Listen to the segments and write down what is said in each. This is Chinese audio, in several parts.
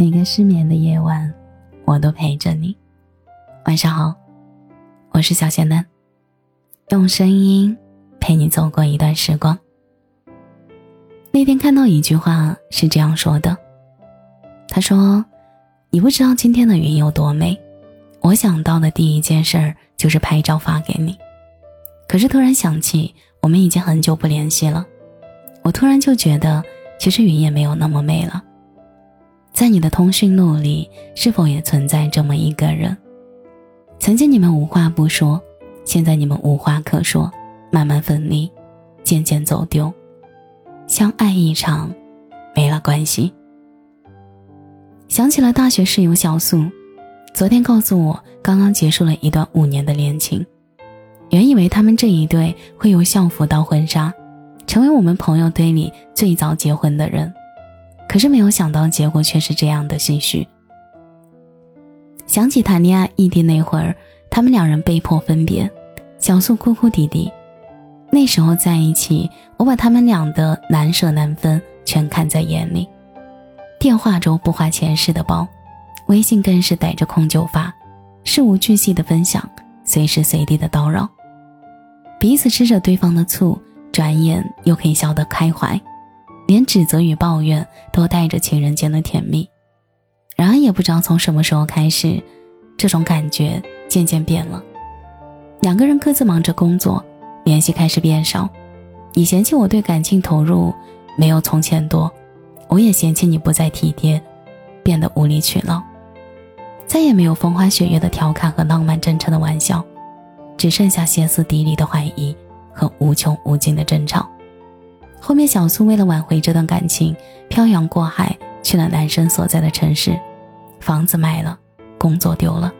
每个失眠的夜晚，我都陪着你。晚上好，我是小仙丹，用声音陪你走过一段时光。那天看到一句话是这样说的：“他说，你不知道今天的云有多美，我想到的第一件事儿就是拍照发给你。可是突然想起我们已经很久不联系了，我突然就觉得，其实云也没有那么美了。”在你的通讯录里，是否也存在这么一个人？曾经你们无话不说，现在你们无话可说，慢慢分离，渐渐走丢，相爱一场，没了关系。想起了大学室友小素，昨天告诉我刚刚结束了一段五年的恋情，原以为他们这一对会由校服到婚纱，成为我们朋友堆里最早结婚的人。可是没有想到，结果却是这样的心虚。想起谈恋爱异地那会儿，他们两人被迫分别，小素哭哭啼啼。那时候在一起，我把他们俩的难舍难分全看在眼里。电话中不花钱似的包，微信更是逮着空就发，事无巨细的分享，随时随地的叨扰。彼此吃着对方的醋，转眼又可以笑得开怀。连指责与抱怨都带着情人间的甜蜜，然而也不知道从什么时候开始，这种感觉渐渐变了。两个人各自忙着工作，联系开始变少。你嫌弃我对感情投入没有从前多，我也嫌弃你不再体贴，变得无理取闹。再也没有风花雪月的调侃和浪漫真诚的玩笑，只剩下歇斯底里的怀疑和无穷无尽的争吵。后面，小苏为了挽回这段感情，漂洋过海去了男生所在的城市，房子卖了，工作丢了，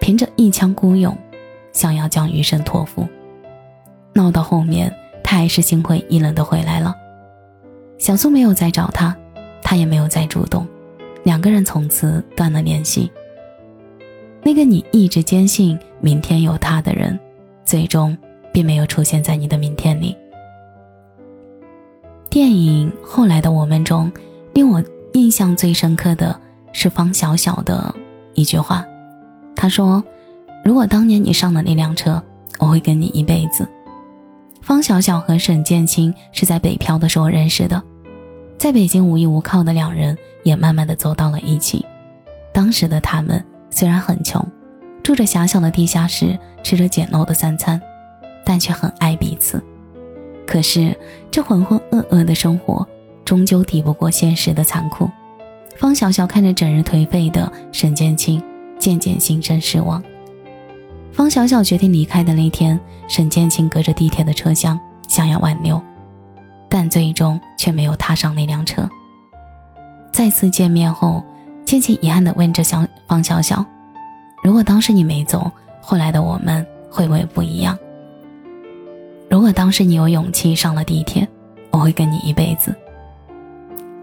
凭着一腔孤勇，想要将余生托付。闹到后面，他还是心灰意冷的回来了。小苏没有再找他，他也没有再主动，两个人从此断了联系。那个你一直坚信明天有他的人，最终并没有出现在你的明天里。电影后来的我们中，令我印象最深刻的是方小小的一句话。他说：“如果当年你上了那辆车，我会跟你一辈子。”方小小和沈建清是在北漂的时候认识的，在北京无依无靠的两人也慢慢的走到了一起。当时的他们虽然很穷，住着狭小的地下室，吃着简陋的三餐，但却很爱彼此。可是，这浑浑噩噩的生活，终究抵不过现实的残酷。方小小看着整日颓废的沈建清，渐渐心生失望。方小小决定离开的那天，沈建清隔着地铁的车厢想要挽留，但最终却没有踏上那辆车。再次见面后，倩倩遗憾地问着小方小小：“如果当时你没走，后来的我们会不会不一样？”如果当时你有勇气上了地铁，我会跟你一辈子。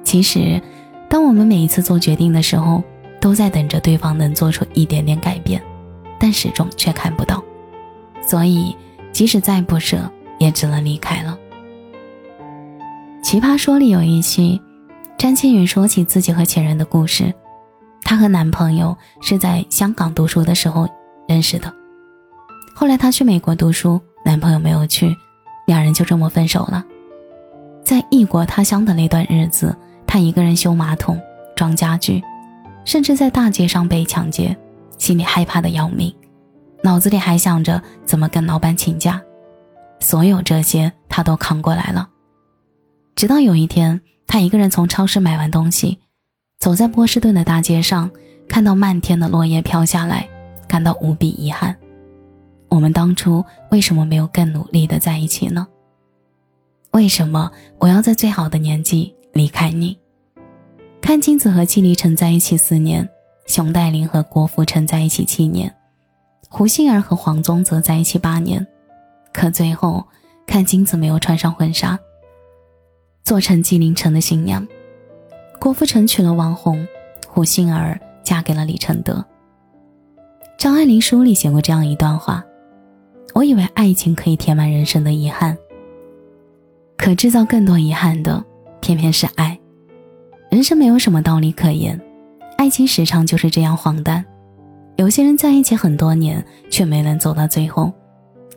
其实，当我们每一次做决定的时候，都在等着对方能做出一点点改变，但始终却看不到。所以，即使再不舍，也只能离开了。奇葩说里有一期，詹青云说起自己和前任的故事。她和男朋友是在香港读书的时候认识的，后来她去美国读书。男朋友没有去，两人就这么分手了。在异国他乡的那段日子，她一个人修马桶、装家具，甚至在大街上被抢劫，心里害怕的要命，脑子里还想着怎么跟老板请假。所有这些她都扛过来了。直到有一天，她一个人从超市买完东西，走在波士顿的大街上，看到漫天的落叶飘下来，感到无比遗憾。我们当初为什么没有更努力的在一起呢？为什么我要在最好的年纪离开你？看金子和季立成在一起四年，熊黛林和郭富城在一起七年，胡杏儿和黄宗泽在一起八年，可最后看金子没有穿上婚纱，做成纪凌尘的新娘，郭富城娶了王红，胡杏儿嫁给了李承德。张爱玲书里写过这样一段话。我以为爱情可以填满人生的遗憾，可制造更多遗憾的，偏偏是爱。人生没有什么道理可言，爱情时常就是这样荒诞。有些人在一起很多年，却没能走到最后；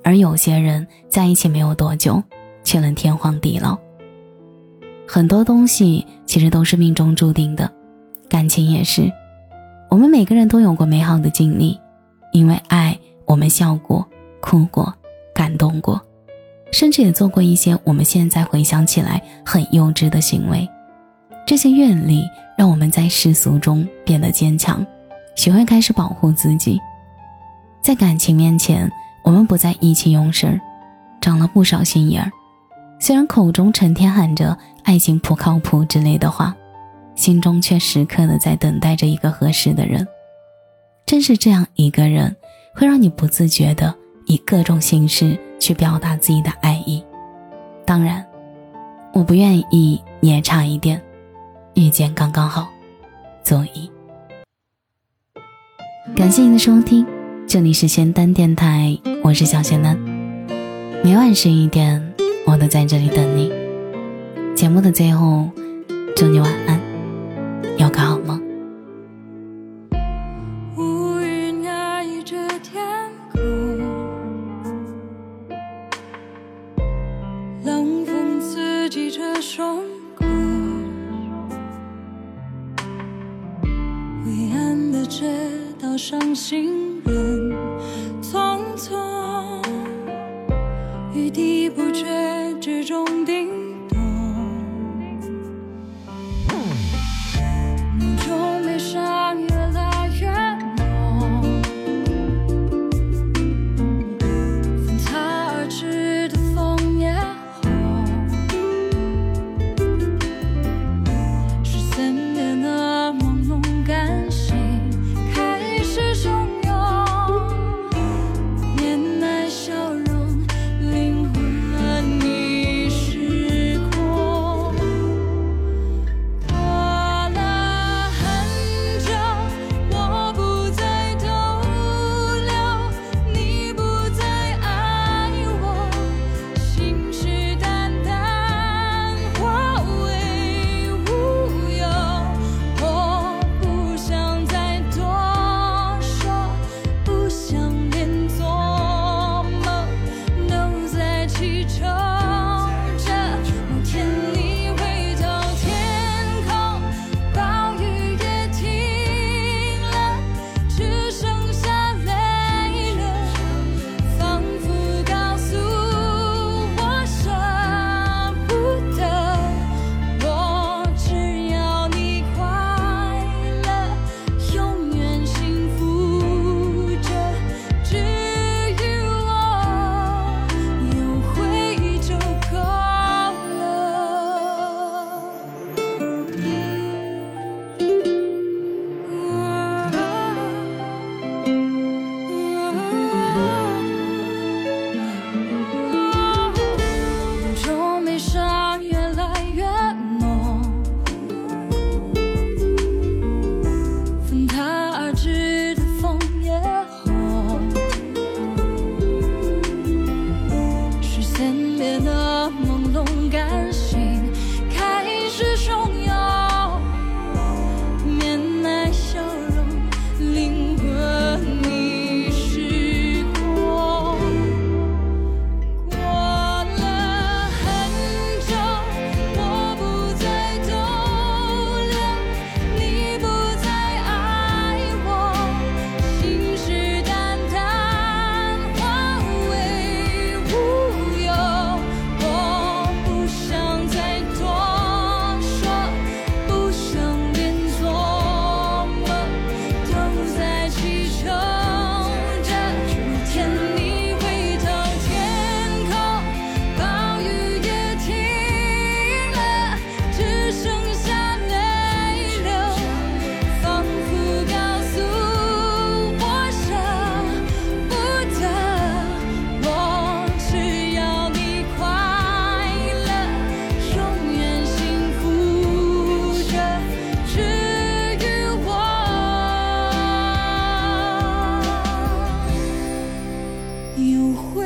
而有些人在一起没有多久，却能天荒地老。很多东西其实都是命中注定的，感情也是。我们每个人都有过美好的经历，因为爱，我们笑过、哭过、感动过，甚至也做过一些我们现在回想起来很幼稚的行为。这些阅历让我们在世俗中变得坚强，学会开始保护自己。在感情面前，我们不再意气用事，长了不少心眼儿。虽然口中成天喊着“爱情不靠谱”之类的话，心中却时刻的在等待着一个合适的人。正是这样一个人，会让你不自觉的以各种形式去表达自己的爱意。当然，我不愿意你也差一点，遇见刚刚好，足矣。感谢您的收听，这里是仙丹电台，我是小仙丹，每晚十一点。我都在这里等你。节目的最后，祝你晚安，有个好梦。乌云压抑着天行人匆匆雨滴不觉之中定又会。